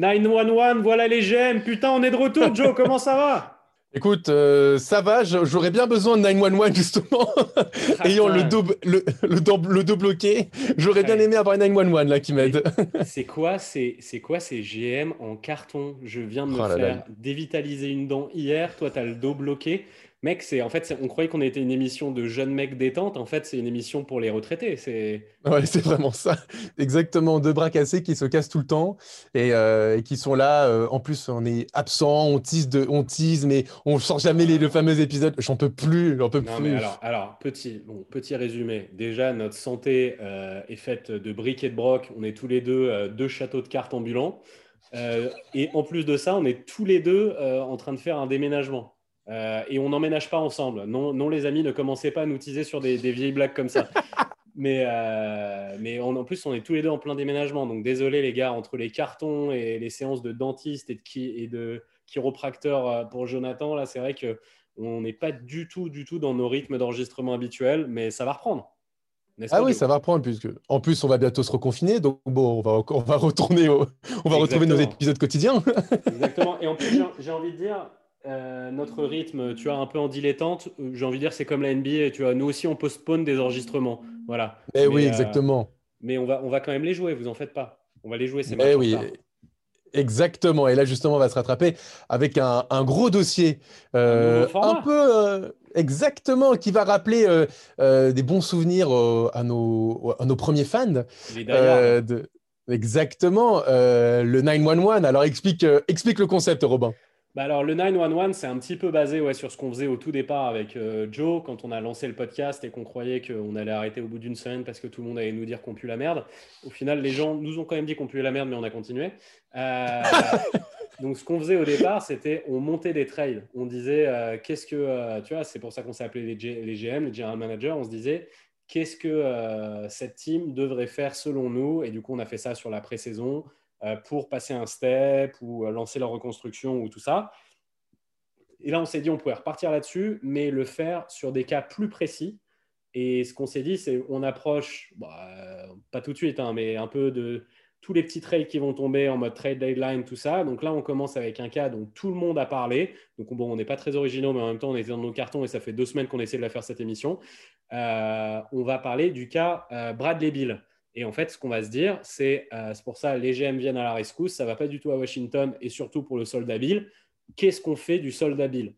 pimpon, pimpon, pimpon. 911, voilà les GM. Putain, on est de retour, Joe. Comment ça va? Écoute, euh, ça va, j'aurais bien besoin de 911 justement, ayant le dos, le, le, dos bloqué. J'aurais bien aimé avoir 911 là qui m'aide. c'est quoi, c'est quoi ces GM en carton? Je viens de me oh faire dévitaliser une dent hier, toi tu as le dos bloqué. Mec, c'est en fait, on croyait qu'on était une émission de jeunes mecs détente. En fait, c'est une émission pour les retraités. C'est ouais, c'est vraiment ça. Exactement, deux bras cassés qui se cassent tout le temps et, euh, qui sont là. Euh, en plus, on est absent, on tease, de, on tease, mais on sort jamais les, le fameux épisode. J'en peux plus, j'en peux non, plus. Mais alors, alors, petit, bon, petit résumé. Déjà, notre santé euh, est faite de briques et de broc. On est tous les deux deux châteaux de cartes ambulants. et en plus de ça, on est tous les deux en train de faire un déménagement. Euh, et on n'emménage pas ensemble. Non, non, les amis, ne commencez pas à nous teaser sur des, vieilles blagues comme ça. mais, euh, mais en plus, on est tous les deux en plein déménagement. Donc désolé les gars, entre les cartons et les séances de dentiste et de, et de chiropracteur euh, pour Jonathan, là, c'est vrai que on n'est pas du tout, du tout dans nos rythmes d'enregistrement habituels, mais ça va reprendre. Ah oui, ça va reprendre, puisque en plus, on va bientôt se reconfiner. Donc, bon, on va, on va retourner, on va retrouver nos épisodes quotidiens. Exactement. Et en plus, j'ai envie de dire, euh, notre rythme, tu vois, un peu en dilettante, j'ai envie de dire, c'est comme la NBA, tu vois, nous aussi, on postpone des enregistrements. Voilà. Mais, oui, euh, exactement. mais on va, on va quand même les jouer, vous en faites pas. On va les jouer, c'est Eh oui. Exactement. Et là, justement, on va se rattraper avec un, gros dossier. Euh, un, peu. exactement. Qui va rappeler des bons souvenirs à, nos, à nos premiers fans. de... Exactement. le 911. Alors, explique, explique le concept, Robin. Bah alors, le 911, c'est un petit peu basé ouais, sur ce qu'on faisait au tout départ avec euh, Joe quand on a lancé le podcast et qu'on croyait qu'on allait arrêter au bout d'une semaine parce que tout le monde allait nous dire qu'on pue la merde. Au final, les gens nous ont quand même dit qu'on puait la merde, mais on a continué. Euh, donc, ce qu'on faisait au départ, c'était on montait des trails. On disait, euh, qu'est-ce que, tu vois, c'est pour ça qu'on s'est appelé les, les, GM, les General Managers. On se disait, qu'est-ce que cette team devrait faire selon nous? Et du coup, on a fait ça sur la pré-saison. Euh, pour passer un step ou euh, lancer leur reconstruction ou tout ça. Et là, on s'est dit, on pourrait repartir là-dessus, mais le faire sur des cas plus précis. Et ce qu'on s'est dit, c'est on approche, bah, euh, pas tout de suite, hein, mais un peu de tous les petits trades qui vont tomber en mode trade deadline, tout ça. Donc là, on commence avec un cas dont tout le monde a parlé. Donc bon, on n'est pas très originaux, mais en même temps, on était dans nos cartons et ça fait deux semaines qu'on essaie de la faire cette émission. on va parler du cas Bradley Bill. Et en fait, ce qu'on va se dire, c'est euh, pour ça les GM viennent à la rescousse, ça va pas du tout à Washington et surtout pour le soldat Bill. Qu'est-ce qu'on fait du soldat Bill?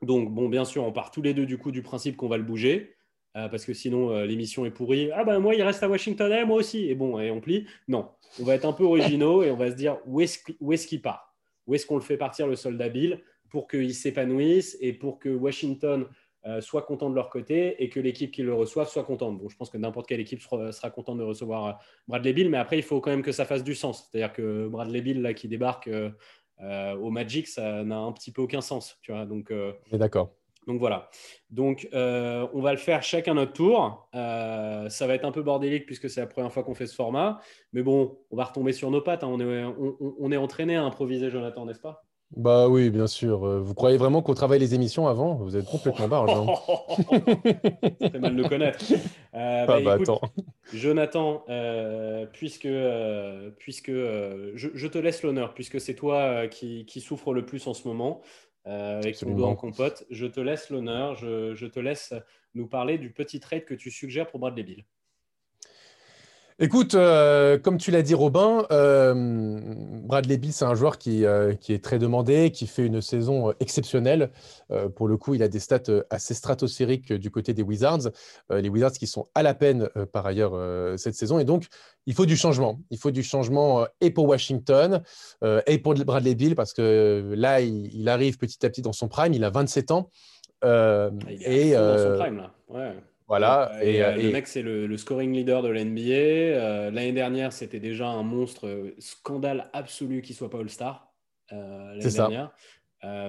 Donc, bon, bien sûr, on part tous les deux du coup du principe qu'on va le bouger. Euh, parce que sinon euh, l'émission est pourrie. Ah ben moi il reste à Washington, eh, moi aussi. Et bon, et on plie. Non, on va être un peu originaux et on va se dire où est-ce qu'il part? Où est-ce qu'on le fait partir le soldat Bill pour qu'il s'épanouisse et pour que Washington euh, soit content de leur côté et que l'équipe qui le reçoive soit contente. Bon, je pense que n'importe quelle équipe sera, contente de recevoir euh, Bradley Bill, mais après, il faut quand même que ça fasse du sens. C'est-à-dire que Bradley Bill, là, qui débarque euh, au Magic, ça n'a un petit peu aucun sens. Tu vois donc, d'accord. Donc voilà. Donc on va le faire chacun notre tour. ça va être un peu bordélique puisque c'est la première fois qu'on fait ce format. Mais bon, on va retomber sur nos pattes. Hein. On, est, on est entraîné à improviser, Jonathan, n'est-ce pas? Bah oui, bien sûr. Euh, vous croyez vraiment qu'on travaille les émissions avant Vous êtes complètement barge. Hein. C'est mal de connaître. Euh, bah, ah bah, Jonathan, euh, puisque, puisque je, te laisse l'honneur, puisque c'est toi qui, qui souffre le plus en ce moment avec ton doigt en compote, je te laisse l'honneur. Je, je, te laisse nous parler du petit trade que tu suggères pour Bradley Bill. Écoute, euh, comme tu l'as dit, Robin, euh, Bradley Bill, c'est un joueur qui, euh, qui, est très demandé, qui fait une saison exceptionnelle. pour le coup, il a des stats assez stratosphériques du côté des Wizards. les Wizards qui sont à la peine par ailleurs cette saison. Et donc, il faut du changement. Il faut du changement et pour Washington et pour Bradley Bill parce que là, il, arrive petit à petit dans son prime. Il a 27 ans. il est dans son prime, là. Ouais. Voilà. Et, euh, le mec, c'est le, scoring leader de l'NBA. Euh, l'année dernière, c'était déjà un monstre, euh, scandale absolu qu'il soit pas All-Star. l'année dernière.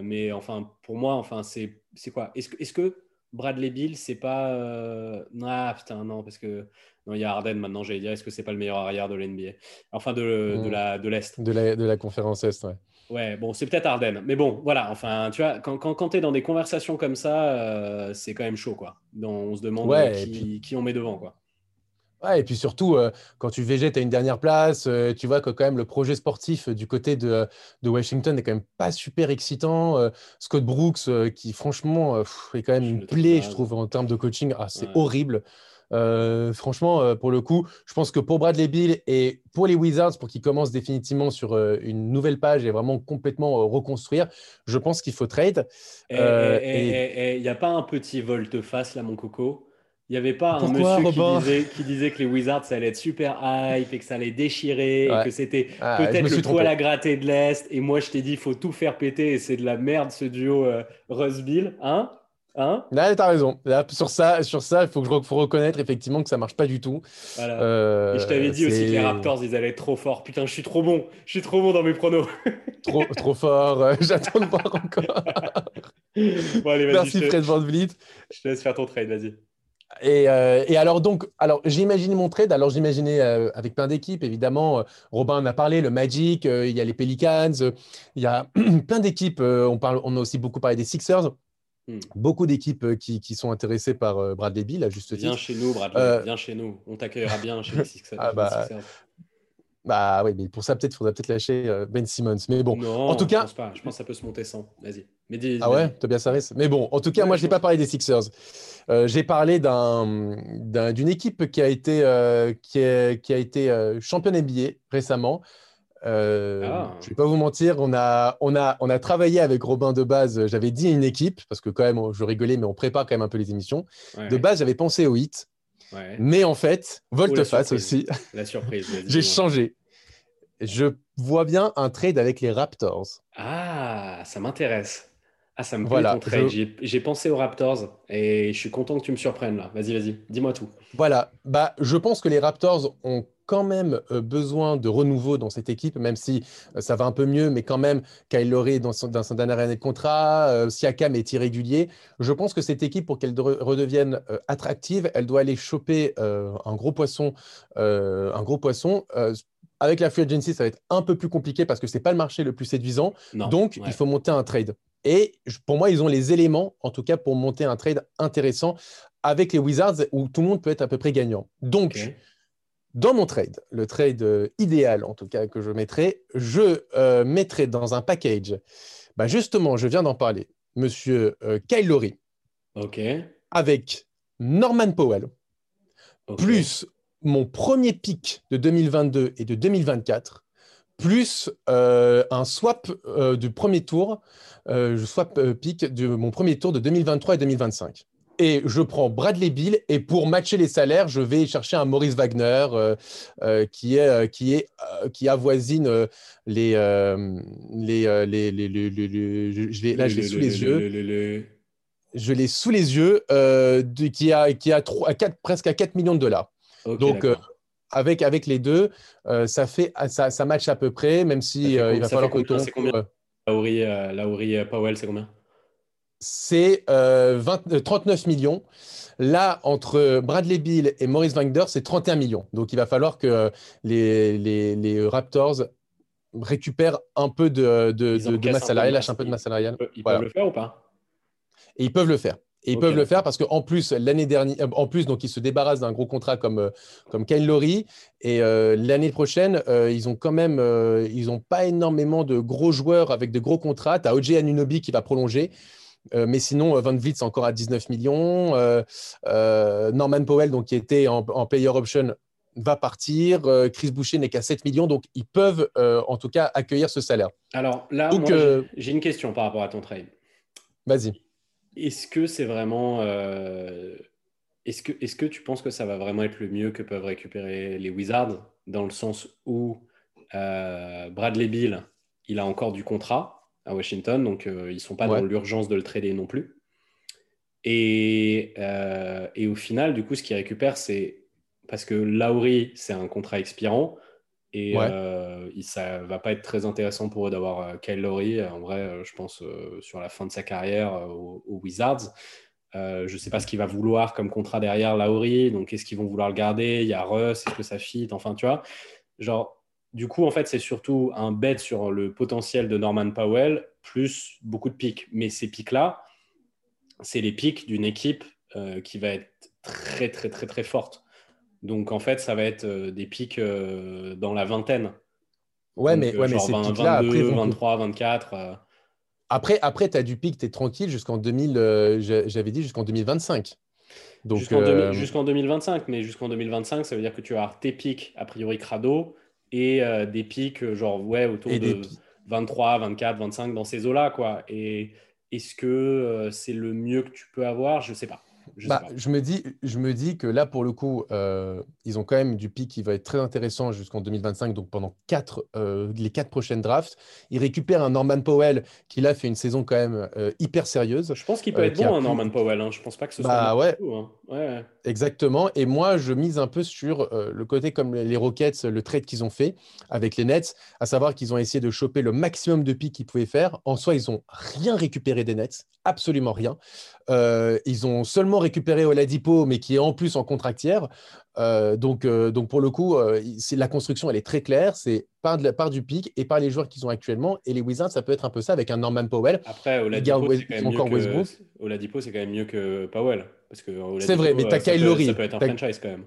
mais enfin, pour moi, enfin, c'est quoi? Est-ce que, est que Bradley Bill, c'est pas. Ah putain, non, parce que. Non, il y a Arden maintenant, j'allais dire, est-ce que c'est pas le meilleur arrière de l'NBA Enfin, de, de l'Est. De, l'Est de, la, de la conférence Est, ouais. Ouais, bon, c'est peut-être Arden. Mais bon, voilà, enfin, tu vois, quand, quand, quand tu es dans des conversations comme ça, euh, c'est quand même chaud, quoi. on se demande qui, qui, on met devant, quoi. Ouais, et puis surtout, euh, quand tu végètes à une dernière place, euh, tu vois que quand même le projet sportif du côté de, de Washington est quand même pas super excitant. Scott Brooks, qui franchement est quand même une plaie, je trouve, en termes de coaching. Ah, c'est horrible. Franchement, pour le coup, je pense que pour Bradley Bill et pour les Wizards, pour qu'ils commencent définitivement sur une nouvelle page et vraiment complètement reconstruire, je pense qu'il faut trade. Et il n'y a pas un petit volte-face là, mon coco? Il n'y avait pas un monsieur qui disait, que les Wizards, ça allait être super hype et que ça allait déchirer et que c'était ah, peut-être le poil à gratter de l'Est. Et moi, je t'ai dit, il faut tout faire péter et c'est de la merde ce duo euh, Russ-Bill. Hein? Hein? Là, t'as raison. Là, sur ça, sur ça, il faut, faut reconnaître effectivement que ça marche pas du tout. Euh, et je t'avais dit aussi que les Raptors, ils allaient être trop forts. Putain, je suis trop bon. Je suis trop bon dans mes pronos. trop, trop fort. Euh, j'attends de voir encore. bon, allez, Merci Fred Van Vliet. Je te laisse faire ton trade. Vas-y. Euh, et, alors, donc, alors, j'ai imaginé mon trade. Alors, j'imaginais euh, avec plein d'équipes, évidemment. Robin en a parlé, le Magic, il y a les Pelicans, il y a plein d'équipes. on, parle, on a aussi beaucoup parlé des Sixers. Hmm. Beaucoup d'équipes qui, qui, sont intéressées par Bradley Bill, à juste titre. Viens chez nous, Bradley, viens chez nous. On t'accueillera bien chez les Sixers. Ah bah, bah oui, mais pour ça, peut-être, il faudrait peut-être lâcher Ben Simmons. Mais bon, en tout cas. Je pense, pas. je pense que ça peut se monter sans. Vas-y. ah ouais, Tobias Harris. Mais bon, en tout cas, moi, je n'ai pas parlé des Sixers. Euh, j'ai parlé d'une équipe qui a été, euh, qui qui a été euh, championne NBA récemment. Ah. Je ne vais pas vous mentir, on a, on, a, on a travaillé avec Robin de base. J'avais dit une équipe, parce que quand même, je rigolais, mais on prépare quand même un peu les émissions. De base, j'avais pensé au hit. Mais en fait, volte-face aussi. La surprise. j'ai changé. Je vois bien un trade avec les Raptors. Ah, ça m'intéresse. Ah, ça me plaît ton trade. J'ai pensé aux Raptors et je suis content que tu me surprennes là. Vas-y, vas-y, dis-moi tout. Voilà, bah, je pense que les Raptors ont quand même euh, besoin de renouveau dans cette équipe, même si euh, ça va un peu mieux, mais quand même, Kyle Lowry dans son, dans son dernière année de contrat, euh, Siakam est irrégulier. Je pense que cette équipe, pour qu'elle redevienne attractive, elle doit aller choper un gros poisson, un gros poisson avec la free agency, ça va être un peu plus compliqué parce que ce n'est pas le marché le plus séduisant. Donc, il faut monter un trade. Et pour moi, ils ont les éléments, en tout cas, pour monter un trade intéressant avec les Wizards où tout le monde peut être à peu près gagnant. Donc, dans mon trade, le trade euh, idéal, en tout cas, que je mettrai, je euh, mettrai dans un package, bah justement, je viens d'en parler, monsieur euh, Kyle Lowry, avec Norman Powell, plus mon premier pic de 2022 et de 2024, plus un swap du premier tour euh, je swap euh, pick de mon premier tour de 2023 et 2025 et je prends Bradley Bill et pour matcher les salaires, je vais chercher un Maurice Wagner euh, qui est qui est qui avoisine les les les, les, je l'ai là je l'ai sous les yeux. Je l'ai sous les yeux qui a qui a 3, à 4, presque à 4 millions de dollars. Donc avec avec les deux, ça fait ça, ça match à peu près même si il va falloir que Lauri, euh, Powell, c'est combien? C'est 39 euh, millions. Là, entre Bradley Bill et Maurice Wagner, c'est 31 millions. Donc, il va falloir que les, les, Raptors récupèrent un peu de, de, de, masse salariale, lâchent un peu de masse salariale. Ils peuvent le faire ou pas? Et ils peuvent le faire. Et ils peuvent le faire parce qu'en plus, l'année dernière, euh, en plus, donc ils se débarrassent d'un gros contrat comme, euh, comme Kyle Lowry. Et euh, l'année prochaine, ils ont quand même, ils n'ont pas énormément de gros joueurs avec de gros contrats. Tu as OJ Anunobi qui va prolonger. Mais sinon, Van Vliet, c'est encore à 19 millions. Norman Powell, donc, qui était en, player option, va partir. Chris Boucher n'est qu'à 7 millions. Donc, ils peuvent, en tout cas, accueillir ce salaire. Alors là, j'ai une question par rapport à ton trade. Vas-y. Est-ce que c'est vraiment. Euh, est-ce que, est que tu penses que ça va vraiment être le mieux que peuvent récupérer les Wizards dans le sens où euh, Bradley Bill, il a encore du contrat? À Washington, donc euh, ils ne sont pas dans l'urgence de le trader non plus. Et, et, au final, du coup, ce qu'ils récupèrent, c'est parce que Lowry, c'est un contrat expirant. Et euh, ça va pas être très intéressant pour eux d'avoir euh, Kyle Lowry, en vrai, euh, je pense, sur la fin de sa carrière aux, Wizards. je ne sais pas ce qu'il va vouloir comme contrat derrière Lowry, donc est-ce qu'ils vont vouloir le garder? Il y a Russ, est-ce que ça fit? Enfin, tu vois, genre, du coup, en fait, c'est surtout un bet sur le potentiel de Norman Powell, plus beaucoup de pics. Mais ces pics-là, c'est les pics d'une équipe qui va être très, très, très, très forte. Donc en fait, ça va être des pics dans la vingtaine. Ouais, mais, ouais, mais ces pics-là, après. 23, 24. Après, après tu as du pic, tu es tranquille jusqu'en 2000, j'avais dit jusqu'en 2025. Jusqu'en 2025, mais jusqu'en 2025, ça veut dire que tu vas avoir tes pics, a priori crado, et des pics, genre, ouais, autour de 23, 24, 25 dans ces eaux-là, quoi. Et est-ce que c'est le mieux que tu peux avoir? Je sais pas. Bah, je, me dis, je me dis que là, pour le coup, euh, ils ont quand même du pic qui va être très intéressant jusqu'en 2025, donc pendant quatre, euh, les quatre prochaines drafts. Ils récupèrent un Norman Powell qui, là, fait une saison quand même euh, hyper sérieuse. Je pense qu'il peut être bon, un Norman Powell. Hein. Je pense pas que ce bah, soit. Ouais. Hein. Exactement. Et moi, je mise un peu sur le côté comme les Rockets, le trade qu'ils ont fait avec les Nets, à savoir qu'ils ont essayé de choper le maximum de pics qu'ils pouvaient faire. En soi, ils n'ont rien récupéré des Nets, absolument rien. ils ont seulement récupéré Oladipo, mais qui est en plus en contractière. Euh, donc, euh, donc, pour le coup, euh, la construction, elle est très claire. C'est par, de la, part du pic et par les joueurs qu'ils ont actuellement. Et les Wizards, ça peut être un peu ça avec un Norman Powell. Après, Oladipo, c'est quand, quand même mieux que Powell. C'est vrai, mais tu as Kyle Lowry. Ça peut être un franchise quand même.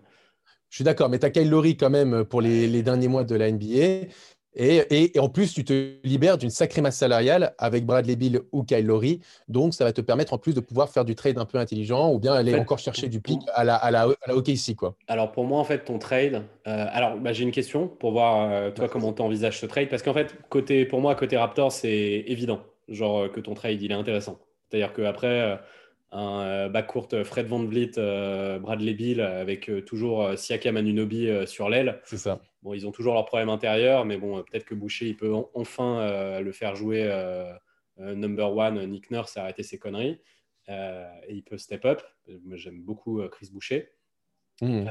Je suis d'accord, mais tu as Kyle Lowry quand même pour les, les, derniers mois de la NBA. Et, en plus, tu te libères d'une sacrée masse salariale avec Bradley Bill ou Kyle Lowry. Donc, ça va te permettre en plus de pouvoir faire du trade un peu intelligent ou bien aller encore chercher du pic à la, à la, à la OKC. Quoi. Alors, pour moi, en fait, ton trade. Euh, alors, bah, j'ai une question pour voir, euh, toi, comment tu envisages ce trade. Parce qu'en fait, côté, pour moi, côté Raptor, c'est évident. Genre euh, que ton trade, il est intéressant. C'est-à-dire qu'après un euh, backcourt euh, Fred Van Vliet, Bradley Bill, avec toujours Siakam Anunobi sur l'aile. C'est ça. Bon, ils ont toujours leurs problèmes intérieurs, mais bon, peut-être que Boucher, il peut enfin le faire jouer number one. Nick Nurse a arrêté ses conneries. et il peut step up. J'aime beaucoup Chris Boucher. Mmh.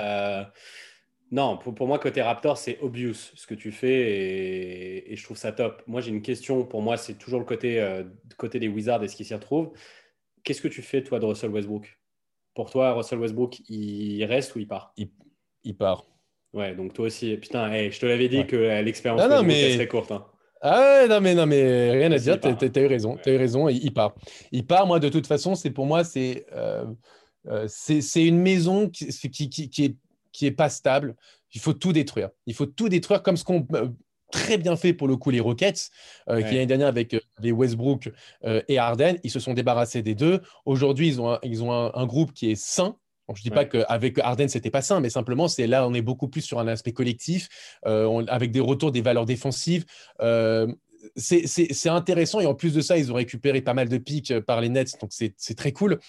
non, pour, moi, côté Raptor, c'est obvious ce que tu fais et, et je trouve ça top. Moi, j'ai une question. Pour moi, c'est toujours le côté, côté des Wizards et ce qui s'y retrouve. Qu'est-ce que tu fais, toi, de Russell Westbrook? Pour toi, Russell Westbrook, il reste ou il part? Il, part. Ouais, donc toi aussi. Putain, je te l'avais dit que l'expérience non, mais... serait courte. Hein. Ah non, mais, non, mais rien à dire, tu as, eu raison. Tu as eu raison, il, part. Il part, moi, de toute façon, c'est pour moi, c'est euh, euh une maison qui, qui, qui, qui, est, qui est pas stable. Il faut tout détruire. Il faut tout détruire comme ce qu'on euh, très bien fait pour le coup les Rockets, euh, qui l'année dernière avec euh, les Westbrook euh, et Harden, ils se sont débarrassés des deux. Aujourd'hui, ils ont, un, ils ont un, groupe qui est sain. Je ne dis pas qu'avec Harden, c'était pas sain, mais simplement, c'est là, on est beaucoup plus sur un aspect collectif, avec des retours des valeurs défensives c'est intéressant. Et en plus de ça, ils ont récupéré pas mal de pics euh, par les Nets, donc c'est très cool.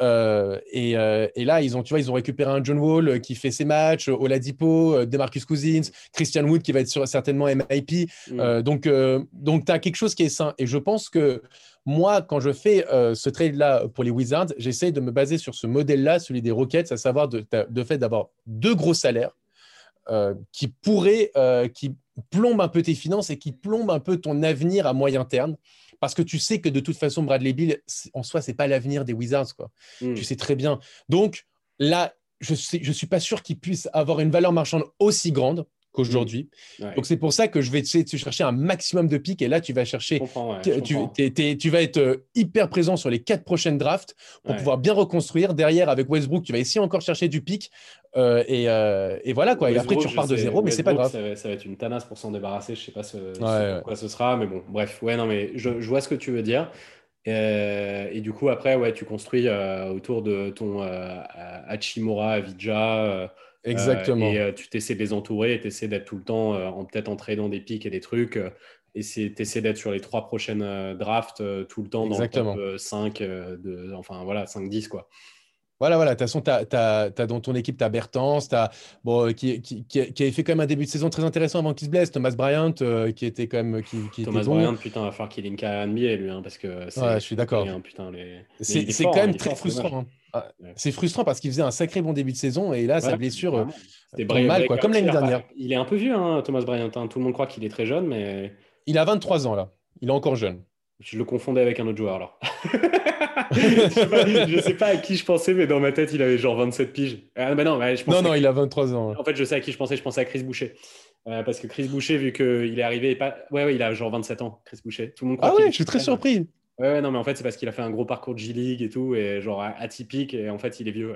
Euh, euh, et, là, ils ont, tu vois, ils ont récupéré un John Wall qui fait ses matchs, Oladipo, DeMarcus Cousins, Christian Wood qui va être certainement MIP. Mm. donc, donc tu as quelque chose qui est sain. Et je pense que moi, quand je fais ce trade-là pour les Wizards, j'essaie de me baser sur ce modèle-là, celui des Rockets, à savoir de, de fait d'avoir deux gros salaires qui pourraient, qui plombe un peu tes finances et qui plombe un peu ton avenir à moyen terme. Parce que tu sais que de toute façon, Bradley Bill, en soi, c'est pas l'avenir des Wizards. Quoi. Hmm. Tu sais très bien. Donc là, je ne je suis pas sûr qu'il puisse avoir une valeur marchande aussi grande qu'aujourd'hui. Mmh. Donc c'est pour ça que je vais essayer de chercher un maximum de pics et là tu vas chercher, tu, vas être euh, hyper présent sur les quatre prochaines drafts pour pouvoir bien reconstruire. Derrière avec Westbrook, tu vas essayer encore chercher du pic euh, euh, et, voilà quoi. et après tu repars de zéro, mais c'est pas grave. Ça va, être une tanasse pour s'en débarrasser. Je sais pas ce, quoi ce sera, mais bon, bref. Ouais, non, mais je, vois ce que tu veux dire. Et, du coup, après, ouais, tu construis autour de ton Hachimura, Avija, Exactement. et euh, tu t'essaies de les entourer, tu essaies d'être tout le temps euh, en peut-être entraînant des pics et des trucs. Euh, et tu essaies d'être sur les trois prochaines drafts tout le temps dans le top 5, de, enfin voilà, 5-10 quoi. Voilà, voilà. De toute façon, tu as, dans ton équipe, tu as Bertens, as, bon, qui, qui, qui, avait fait quand même un début de saison très intéressant avant qu'il se blesse. Thomas Bryant, qui était quand même. Qui, Thomas Bryant, putain, va falloir qu'il ait une carrière NBA, lui, hein, parce que. Ouais, je suis d'accord. C'est quand même très frustrant. Hein. Ah, c'est frustrant parce qu'il faisait un sacré bon début de saison et là, sa blessure, euh, c'était mal, quoi, comme l'année dernière. Il est un peu vieux, hein, Thomas Bryant. Hein. Tout le monde croit qu'il est très jeune, mais. Il a 23 ans, là. Il est encore jeune. Je le confondais avec un autre joueur, alors. je, sais pas, à qui je pensais, mais dans ma tête, il avait genre 27 piges. Ah, bah non, je non, non, il a 23 ans. En fait, je sais à qui je pensais. Je pensais à Chris Boucher. Euh, parce que Chris Boucher, vu qu'il est arrivé, pas... ouais, ouais, il a genre 27 ans, Chris Boucher. Tout le monde croit ah ouais, je suis très surpris. Ouais, non, mais en fait, c'est parce qu'il a fait un gros parcours de G-League et tout, et genre atypique, et en fait, il est vieux.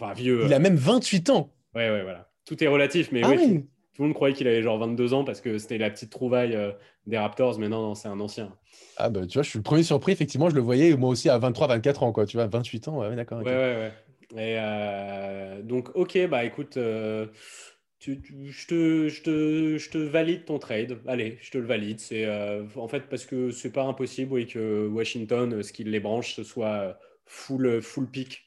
Enfin, vieux. Il a même 28 ans. Ouais, ouais, voilà. tout est relatif, mais Ah oui, oui. tout, tout le monde croyait qu'il avait genre 22 ans parce que c'était la petite trouvaille euh, des Raptors, mais non, non, c'est un ancien. Ah bah tu vois, je suis le premier surpris, effectivement, je le voyais moi aussi à 23, 24 ans, quoi, tu vois, 28 ans, ouais, d'accord. Ouais, ouais, ouais. Et euh, donc, ok, bah écoute, euh, tu- tu- je te, je te, je te valide ton trade. Allez, je te le valide. C'est euh, en fait parce que c'est pas impossible, oui, que Washington, euh, ce qui les branche, ce soit euh, full, full pick.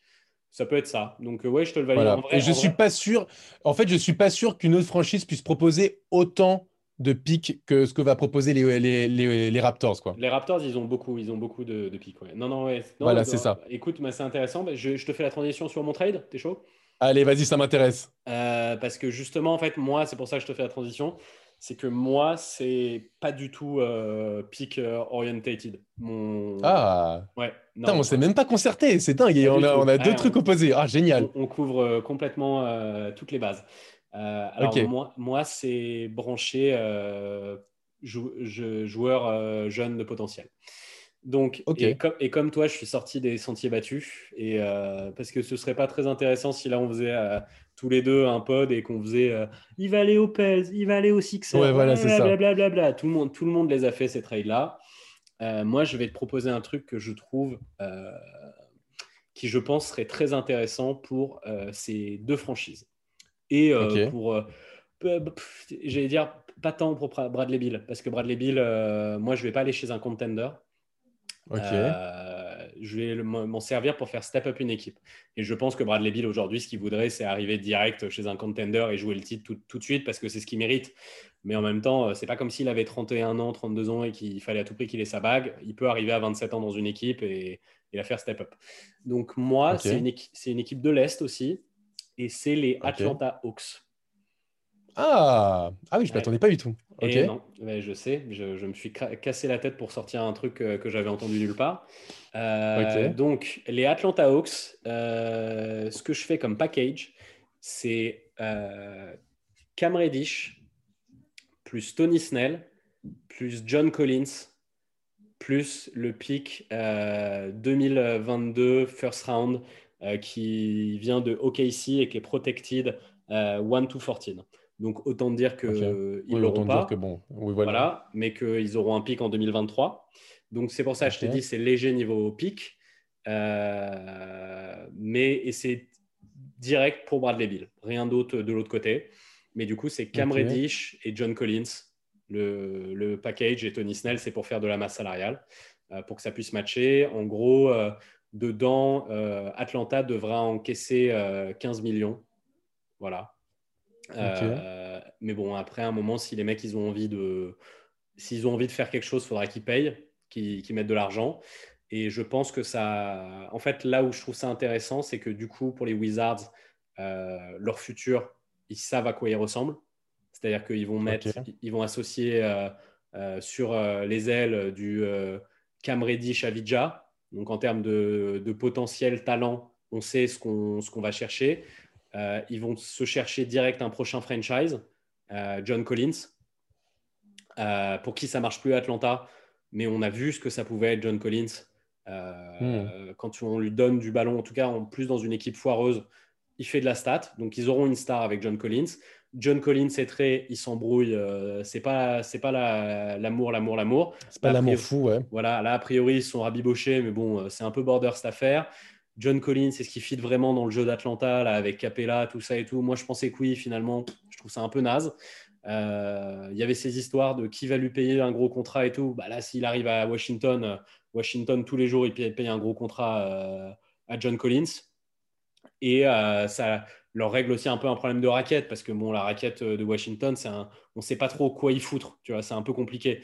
Ça peut être ça. Donc, ouais, je te le valide. En Voilà. vrai, Et je en suis vrai- pas sûr, en fait, je suis pas sûr qu'une autre franchise puisse proposer autant de pics que ce que va proposer les, les, les, les Raptors, quoi. Les Raptors, ils ont beaucoup, ils ont beaucoup de, de ouais. Non, non, ouais. Non, Voilà, c'est ça. Écoute, bah, c'est intéressant. Bah, je, je te fais la transition sur mon trade. T'es chaud? Allez, vas-y, ça m'intéresse. Euh, parce que justement, en fait, moi, c'est pour ça que je te fais la transition. C'est que moi, c'est pas du tout euh, pick euh, orientated. Mon... Ah, ouais. putain, Non, on s'est même pas concerté, c'est dingue, et on a, on a deux Ouais, trucs on- opposés. Ah, génial. on, on couvre euh, complètement euh, toutes les bases. Alors, moi, moi c'est branché jou- joueur jeune de potentiel. Donc, et, comme, et comme toi, je suis sorti des sentiers battus. Et, euh, parce que ce serait pas très intéressant si là, on faisait euh, tous les deux un pod et qu'on faisait euh, il va aller aux Pels, il va aller aux Sixers, Ouais, voilà, blablabla. Bla, bla. Tout, le monde, tout le monde les a fait, ces trades-là. Moi, je vais te proposer un truc que je trouve qui, je pense, serait très intéressant pour ces deux franchises. Et pour, j'allais dire, pas tant pour Bra- Bradley Bill, parce que Bradley Bill, moi, je vais pas aller chez un contender. Euh, je vais m'en servir pour faire step up une équipe. Et je pense que Bradley Bill, aujourd'hui, ce qu'il voudrait, c'est arriver direct chez un contender et jouer le titre tout, tout de suite parce que c'est ce qu'il mérite. Mais en même temps, euh, c'est pas comme s'il avait 31 ans, 32 ans et qu'il fallait à tout prix qu'il ait sa bague. Il peut arriver à 27 ans dans une équipe et, et la faire step up. Donc, moi, c'est une, équi- c'est une équipe de l'Est aussi. Et c'est les. Atlanta Hawks. Ah, ah oui, je Ouais. m'attendais pas du tout. Et non, mais je sais, je, je me suis cassé la tête pour sortir un truc euh, que j'avais entendu nulle part. Euh. Donc, les Atlanta Hawks, euh, ce que je fais comme package, c'est Cam Reddish, plus Tony Snell, plus John Collins, plus le pick euh, 2022 first round qui vient de OKC et qui est protected euh, 1 to 14. Donc, autant dire ne Oui, l'auront pas. dire que bon, oui, voilà. Voilà, mais qu'ils auront un pic en 2023. Donc c'est pour ça que je t'ai dit c'est léger niveau pic, Euh, mais et c'est direct pour Bradley Bill, rien d'autre de l'autre côté. Mais du coup c'est Cam. Reddish et John Collins, le, le package et Tony Snell, c'est pour faire de la masse salariale, euh, pour que ça puisse matcher. En gros, euh, dedans, Atlanta devra encaisser euh, 15 millions. Voilà. Euh, mais bon, après un moment, si les mecs ils ont envie de, s'ils ont envie de faire quelque chose, il faudra qu'ils payent, qu'ils mettent de l'argent. Et je pense que ça, en fait, là où je trouve ça intéressant, c'est que du coup, pour les Wizards, euh, leur futur, ils savent à quoi ils ressemblent. C'est-à-dire qu'ils vont mettre, ils vont associer euh, euh, sur les ailes du euh, Cam Reddish Avija. Donc en termes de, de potentiel talent, on sait ce qu'on ce qu'on va chercher. Euh, ils vont se chercher direct un prochain franchise, euh, John Collins, euh, pour qui ça marche plus à Atlanta, mais on a vu ce que ça pouvait être John Collins. Euh, Quand on lui donne du ballon, en tout cas en plus dans une équipe foireuse, il fait de la stat. Donc ils auront une star avec John Collins. John Collins est très, il s'embrouille. c'est pas, c'est pas la- l'amour, l'amour, l'amour. C'est pas l'amour fou, ouais. Voilà, là, a priori, ils sont rabibochés, mais bon, c'est un peu border cette affaire. John Collins, c'est ce qui fit vraiment dans le jeu d'Atlanta, là, avec Capella, tout ça et tout. Moi, je pensais que oui, finalement, je trouve ça un peu naze. Euh, Il y avait ces histoires de qui va lui payer un gros contrat et tout. Bah, là, s'il arrive à Washington, euh, Washington, tous les jours, il paye, un gros contrat euh, à John Collins. Et ça leur règle aussi un peu un problème de raquette, parce que bon, la raquette de Washington, c'est on ne sait pas trop quoi y foutre. Tu vois, c'est un peu compliqué.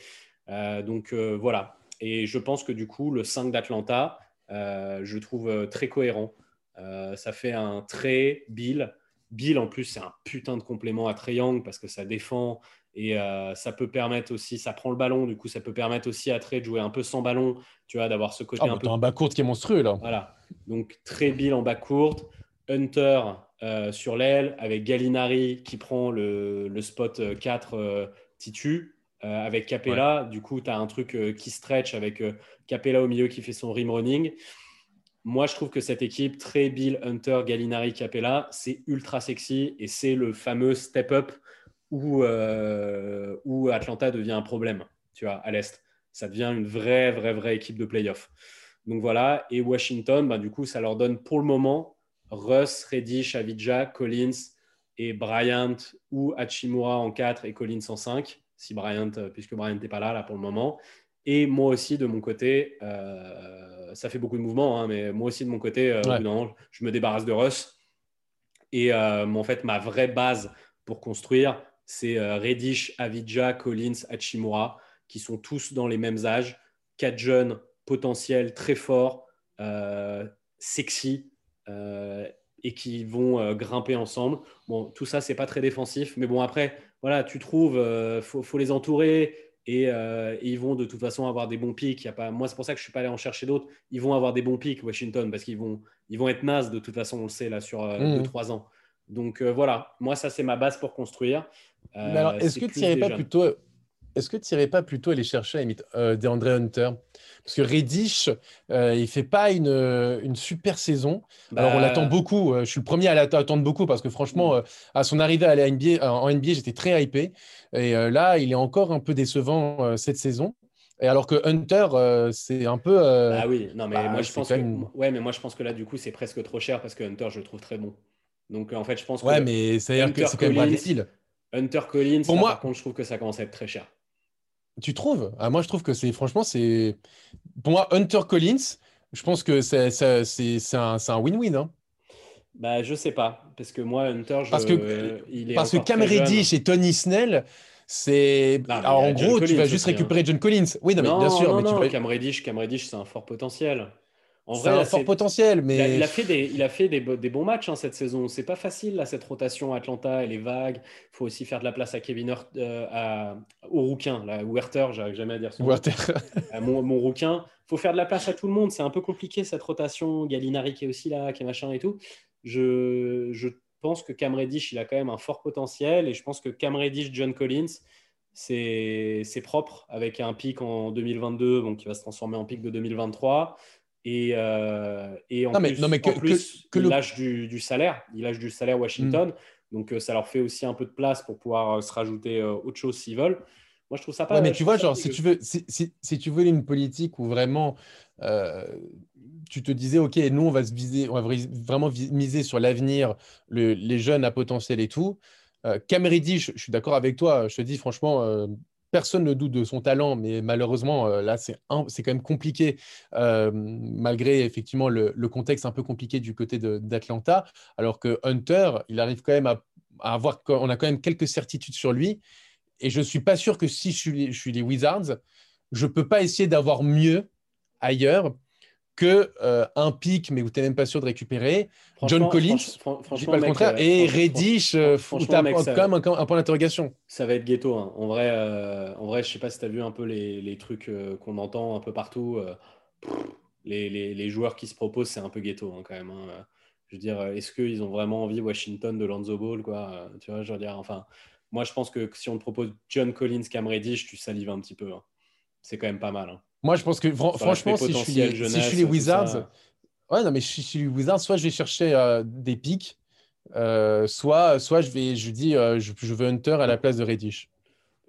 Donc voilà. Et je pense que du coup, le 5 d'Atlanta, je trouve euh, très cohérent. Euh, ça fait un très Bill. Bill, en plus, c'est un putain de complément à Trey Young parce que ça défend et euh, ça peut permettre aussi, ça prend le ballon, du coup, ça peut permettre aussi à Trey de jouer un peu sans ballon, tu vois, d'avoir ce côté Ah, un peu un bas court qui est monstrueux, là. voilà. Donc, très Bill en bas courte. Hunter euh, sur l'aile avec Gallinari qui prend le, le spot euh, 4 euh, Titu. Euh, avec Capella, du coup, tu as un truc euh, qui stretch avec euh, Capella au milieu qui fait son rim running. moi, je trouve que cette équipe, très Bill, Hunter, Gallinari, Capella, c'est ultra sexy et c'est le fameux step-up où, où Atlanta devient un problème, tu vois, à l'Est. Ça devient une vraie, vraie, vraie équipe de playoff. Donc voilà, et Washington, bah, du coup, ça leur donne pour le moment Russ, Reddish, Avidja, Collins et Bryant ou Hachimura en 4 et Collins en 5, si Bryant, euh, puisque Bryant n'est pas là, là pour le moment. Et moi aussi, de mon côté, euh, ça fait beaucoup de mouvements, hein, mais moi aussi, de mon côté, euh, je me débarrasse de Russ. Et en fait, ma vraie base pour construire, c'est Reddish, Avidja, Collins, Hachimura, qui sont tous dans les mêmes âges, quatre jeunes potentiels très forts, sexy, euh, et qui vont euh, grimper ensemble. Bon, tout ça, c'est pas très défensif, mais bon, après, voilà, tu trouves, il euh, faut, les entourer. Et, ils vont de toute façon avoir des bons pics. Y a pas... Moi, c'est pour ça que je suis pas allé en chercher d'autres. Ils vont avoir des bons pics, Washington, parce qu'ils vont, ils vont être nazes de toute façon, on le sait, là, sur 2-3 mmh. ans. Donc voilà, moi, ça, c'est ma base pour construire. alors, est-ce que tu n'irais pas plutôt est-ce que tu n'irais pas plutôt aller chercher euh, DeAndre Hunter? Parce que Reddish, euh, il ne fait pas une, une super saison. Alors, on bah, l'attend beaucoup. Euh, je suis le premier à l'attendre beaucoup parce que, franchement, mm. à son arrivée à la NBA, en NBA, j'étais très hypé. Et là, il est encore un peu décevant cette saison. Et alors que Hunter, c'est un peu. ah oui, non, mais bah, moi, je pense que... ouais, mais moi, je pense que là, du coup, c'est presque trop cher parce que Hunter, je le trouve très bon. Donc, en fait, je pense que. Ouais, mais c'est que c'est quand même difficile. Hunter Collins, pour moi, par contre, je trouve que ça commence à être très cher. Tu trouves? Ah, Moi, je trouve que c'est franchement, c'est pour moi Hunter Collins. Je pense que c'est un win-win. Hein. Bah, je sais pas, parce que moi, Hunter, je, parce que, il est parce que Cam Reddish et Tony Snell, c'est. en gros, tu vas juste hein. récupérer John Collins. Oui, non, mais bien sûr. Non, mais non, Cam Reddish, Cam Reddish, c'est un fort potentiel. En vrai, un fort potentiel, mais il a, fait des, il a fait des, des bons matchs hein, cette saison. C'est pas facile là, cette rotation Atlanta, elle est vague. Il faut aussi faire de la place à Kevin Hurt, euh, à, au rouquin, là, Werther, j'arrive jamais à dire son Werther. mon, mon rouquin. Il faut faire de la place à tout le monde. C'est un peu compliqué cette rotation. Gallinari qui est aussi là, qui est machin et tout. Je, je pense que Cam Reddish, il a quand même un fort potentiel et je pense que Cam Reddish, John Collins, c'est propre avec un pic en 2022 donc qui va se transformer en pic de 2023 et, euh, et en plus, que, il lâche du, salaire. Il lâche du salaire Washington. Hmm. Donc, euh, ça leur fait aussi un peu de place pour pouvoir euh, se rajouter autre chose s'ils veulent. Moi, je trouve ça pas. Ouais, mais tu vois, genre, si tu, veux, si, si, tu veux une politique où vraiment tu te disais, OK, nous, on va, se viser, on va vraiment miser sur l'avenir, le, les jeunes à potentiel et tout. Euh, je, suis d'accord avec toi. Je te dis, franchement, personne ne doute de son talent, mais malheureusement, euh, là, c'est quand même compliqué, euh, malgré effectivement le, contexte un peu compliqué du côté d'Atlanta. Alors que Hunter, il arrive quand même à, avoir, on a quand même quelques certitudes sur lui. Et je ne suis pas sûr que si je suis, je les Wizards, je ne peux pas essayer d'avoir mieux ailleurs que euh, un pic, mais où tu n'es même pas sûr de récupérer. John Collins, franchement, pas le contraire. Euh, et Reddish, euh, tu as quand même un, point d'interrogation. Ça va être ghetto. Hein. En, vrai, en vrai, je sais pas si tu as vu un peu les, les trucs qu'on entend un peu partout. les, les, les, joueurs qui se proposent, c'est un peu ghetto hein, quand même. Hein. Je veux dire, est-ce qu'ils ont vraiment envie Washington de Lonzo Ball quoi Tu vois, je veux dire, enfin, moi, je pense que si on te propose John Collins, Cam Reddish, tu salives un petit peu. C'est quand même pas mal. Moi, je pense que franchement, si je, suis les, si je suis les Wizards, ouais, non, mais si je suis les Wizards, soit je vais chercher euh, des pics, euh, soit, soit je vais, je dis, euh, je, je, veux Hunter à la place de Reddish.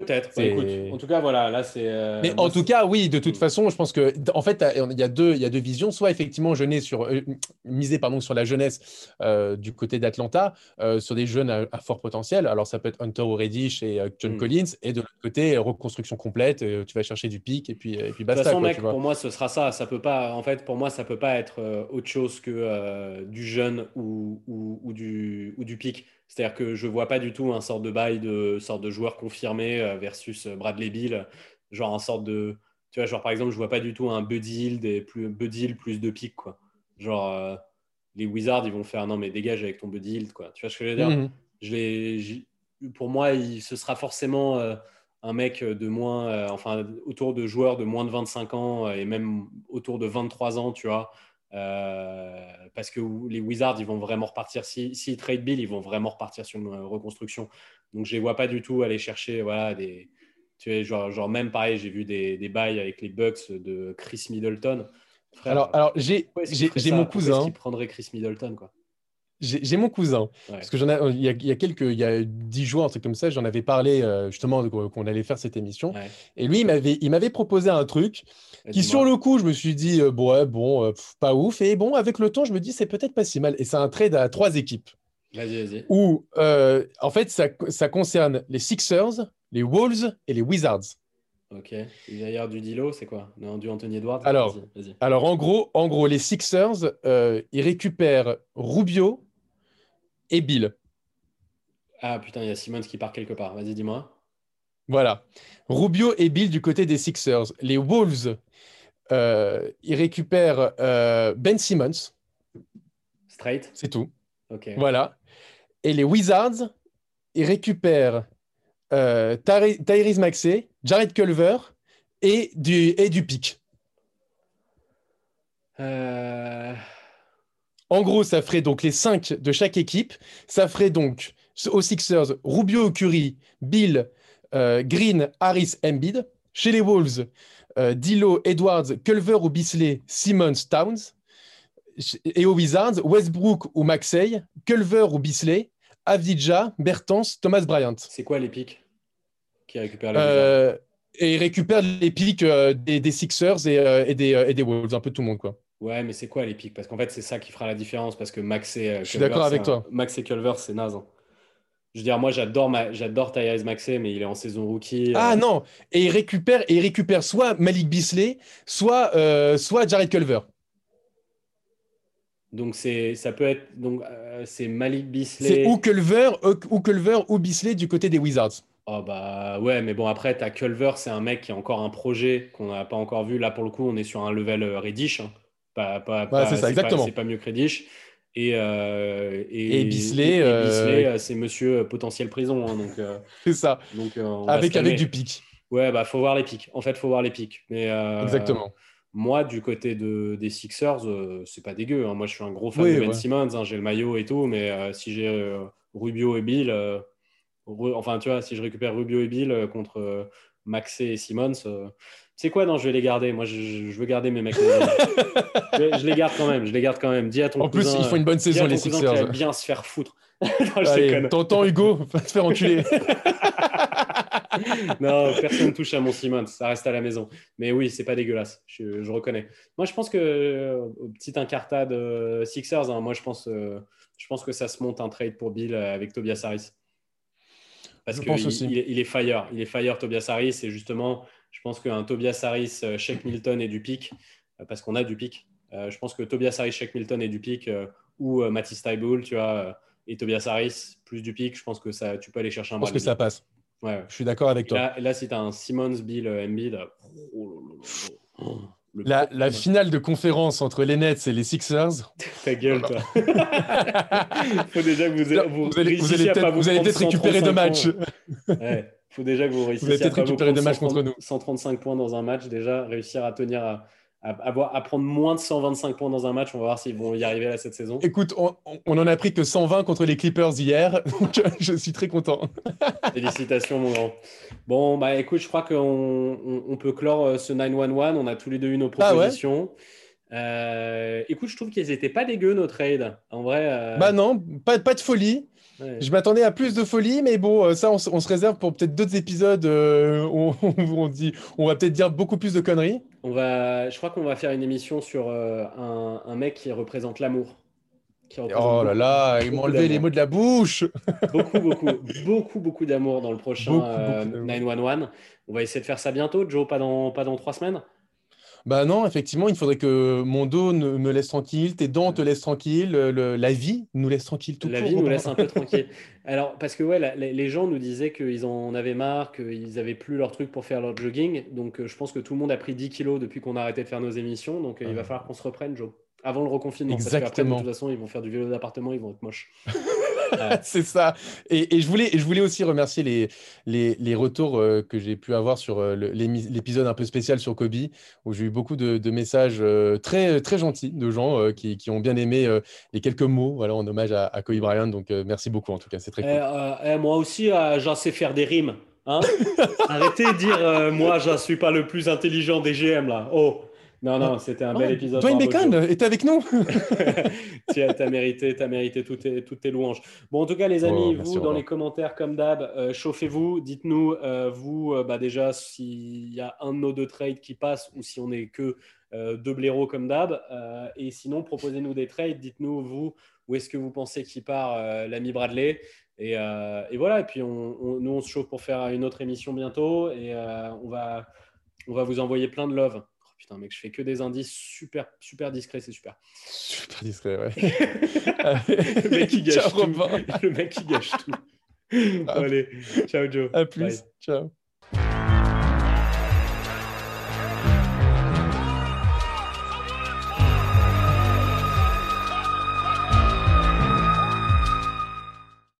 Peut-être. Bah, en tout cas, voilà, là c'est. Euh, mais en tout cas, oui, de toute mm. façon, je pense que, en fait, il y a deux, il y a deux visions. Soit effectivement, jeûner sur, euh, miser pardon sur la jeunesse euh, du côté d'Atlanta, sur des jeunes à, fort potentiel. Alors ça peut être Hunter ou Reddish et John mm. Collins, et de l'autre côté, reconstruction complète. tu vas chercher du pic et puis et puis basta. De toute façon, mec, pour moi, ce sera ça. Ça peut pas. En fait, pour moi, ça peut pas être autre chose que du jeune ou, ou, ou du ou du pic. C'est-à-dire que je ne vois pas du tout un sort de bail de sorte de joueur confirmé euh, versus euh, Bradley Bill, genre un sorte de tu vois genre par exemple je vois pas du tout un Buddy Hill des plus Buddy plus de pics quoi. Genre euh, les Wizards ils vont faire non mais dégage avec ton Buddy Hill quoi. Tu vois ce que je veux dire? Je Pour moi il, ce sera forcément un mec de moins enfin autour de joueurs de moins de 25 ans et même autour de 23 ans tu vois euh, parce que les Wizards, ils vont vraiment repartir. S'ils si, trade Bill, ils vont vraiment repartir sur une reconstruction. Donc, je ne les vois pas du tout aller chercher voilà, des. Tu vois, genre, genre même pareil, j'ai vu des, des bails avec les Bucks de Chris Middleton. alors, alors j'ai mon cousin. Qui prendrait Chris Middleton, quoi? J'ai mon cousin, parce que j'en ai, il y, a, il y a quelques, il y a dix jours, un truc comme ça, j'en avais parlé euh, justement qu'on allait faire cette émission. Et lui, il m'avait, il m'avait proposé un truc qui, sur le coup, je me suis dit, euh, bon, ouais, bon, euh, pas ouf. Et bon, avec le temps, je me dis, c'est peut-être pas si mal. Et c'est un trade à trois équipes. Vas-y, vas-y. Où, en fait, ça, ça concerne les Sixers, les Wolves et les Wizards. Ok. D'ailleurs, du Dilo, c'est quoi? Non, du Anthony Edwards? Alors, alors en, gros, en gros, les Sixers, ils récupèrent Rubio, et Bill. Ah putain, il y a Simmons qui part quelque part. Vas-y, dis-moi. Voilà. Rubio et Bill du côté des Sixers. Les Wolves, euh, ils récupèrent euh, Ben Simmons. Straight. C'est tout. Ok. Voilà. Et les Wizards, ils récupèrent euh, Tyrese Maxey, Jared Culver et du, et du pic. En gros, ça ferait donc les cinq de chaque équipe. Ça ferait donc aux Sixers Rubio, Curry, Bill, euh, Green, Harris, Embiid. Chez les Wolves, euh, Dilo, Edwards, Culver ou Bisley, Simmons, Towns. Et aux Wizards, Westbrook ou Maxey, Culver ou Bisley, Avdija, Bertans, Thomas Bryant. C'est quoi les pics qui récupèrent les euh, Et ils récupèrent les pics des, Sixers et, et, des, et des Wolves, un peu tout le monde. quoi. Ouais, mais c'est quoi les pics? Parce qu'en fait, c'est ça qui fera la différence. Parce que Max et. Euh, Je suis d'accord avec toi. Max et Culver, c'est naze. Hein. Je veux dire, moi, j'adore ma... j'adore Tyrese Maxey, mais il est en saison rookie. Ah euh. non Et il récupère, et il récupère soit Malik Bisley, soit, euh, soit Jared Culver. Donc c'est ça peut être donc c'est Malik Bisley. C'est ou Culver ou Culver ou Bisley du côté des Wizards. Oh bah ouais, mais bon après as Culver, c'est un mec qui a encore un projet qu'on n'a pas encore vu. Là pour le coup, on est sur un level Reddish. Hein. Pas, pas, c'est ça, exactement. C'est pas mieux que Reddish. Et, euh, et, et, Bisley, euh, c'est monsieur potentiel prison. Hein, donc, euh, c'est ça. Donc, avec, avec du pic. Ouais, bah faut voir les pics. En fait, faut voir les pics. Mais, exactement. Moi, du côté de, des Sixers, c'est pas dégueu. Hein. Moi, je suis un gros fan de Ben Simmons. Hein. j'ai le maillot et tout. Mais si j'ai Rubio et Bill, enfin, tu vois, si je récupère Rubio et Bill contre Maxé et Simmons c'est quoi? Non, je vais les garder. Moi, je, veux garder mes mecs. je, les garde quand même. Je les garde quand même. Dis à ton En plus, ils font une bonne saison, les Sixers. Qui bien se faire foutre. T'entends Hugo Va te faire enculer. non, personne ne touche à mon Simmons. Ça reste à la maison. Mais oui, c'est pas dégueulasse. Je, reconnais. Moi, je pense que euh, petite incartade euh, Sixers. Hein, moi, je pense, euh, je pense que ça se monte un trade pour Bill avec Tobias Harris. Parce qu'il il, il, est fire. Il est fire, Tobias Harris. Et justement, je pense qu'un Tobias Harris, euh, Shake Milton et du pic, euh, parce qu'on a du pic. Euh, je pense que Tobias Harris, Shake Milton et du pic, ou Matisse Tybull, tu vois, et Tobias Harris, plus du pic, je pense que ça, tu peux aller chercher un Je pense que ça passe. Ouais, Je suis d'accord avec toi. Là, là, si tu as un Simmons, Bill, Embiid. la, la, finale de conférence entre les Nets et les Sixers. Ta gueule, toi. Faut déjà que vous, vous, allez, vous allez peut-être récupérer deux matchs. Ouais faut déjà que vous réussissiez vous à récupérer des matchs contre nous. 135 points dans un match, déjà, réussir à tenir à, à, prendre moins de 125 points dans un match. On va voir s'ils vont y arriver là cette saison. Écoute, on, en a pris que 120 contre les Clippers hier, donc je suis très content. Félicitations, mon grand. Bon, bah écoute, je crois qu'on on, peut clore euh, ce 911. On a tous les deux eu nos ah propositions. Euh, écoute, je trouve qu'ils n'étaient pas dégueux, nos trades. En vrai. Euh, bah non, pas, pas de folie. Je m'attendais à plus de folie, mais bon, euh, ça, on, se réserve pour peut-être d'autres épisodes euh, où on, dit, on va peut-être dire beaucoup plus de conneries. On va, je crois qu'on va faire une émission sur euh, un, mec qui représente l'amour. Oh là là, il m'a enlevé les mots de la bouche. beaucoup, beaucoup, beaucoup, beaucoup d'amour dans le prochain 911. On va essayer de faire ça bientôt, Joe, pas dans, pas dans trois semaines. Bah non, effectivement, il faudrait que mon dos me laisse tranquille, tes dents te laissent tranquille, la vie nous laisse tranquille tout La vie nous laisse un peu tranquille. Alors, parce que ouais, les gens nous disaient qu'ils en avaient marre, qu'ils n'avaient plus leur truc pour faire leur jogging. Donc, euh, je pense que tout le monde a pris 10 kilos depuis qu'on a arrêté de faire nos émissions. Donc, euh, il va falloir qu'on se reprenne, Joe. Avant le reconfinement. Exactement. Parce de toute façon, ils vont faire du vélo d'appartement, ils vont être moches. c'est ça. Et, je voulais, je voulais aussi remercier les, les, retours euh, que j'ai pu avoir sur euh, l'épisode un peu spécial sur Kobe, où j'ai eu beaucoup de, messages euh, très, très gentils de gens qui, ont bien aimé les quelques mots voilà, en hommage à, Kobe Bryant. Donc merci beaucoup en tout cas, c'est très cool. Eh, eh, moi aussi, j'en sais faire des rimes. Hein Arrêtez de dire moi, je ne suis pas le plus intelligent des GM là. Oh Non, non, c'était un bel épisode. Dwayne Bacon est avec nous. tu as, mérité, as mérité toutes tes, toutes tes, louanges. Bon, en tout cas, les amis, oh, vous, dans les commentaires, comme d'hab, euh, chauffez-vous. Dites-nous, euh, vous, euh, bah, déjà, s'il y a un de nos deux trades qui passe ou si on n'est que deux blaireaux comme d'hab. et sinon, proposez-nous des trades. Dites-nous, vous, où est-ce que vous pensez qu'il part l'ami Bradley et, et, voilà, et puis on, nous, on se chauffe pour faire une autre émission bientôt et on, va, on va vous envoyer plein de love. Putain, mec, je fais que des indices super, super discrets, c'est super. Super discret, ouais. le mec qui gâche tout. Le mec qui gâche tout. allez, ciao Joe. À plus. Ciao.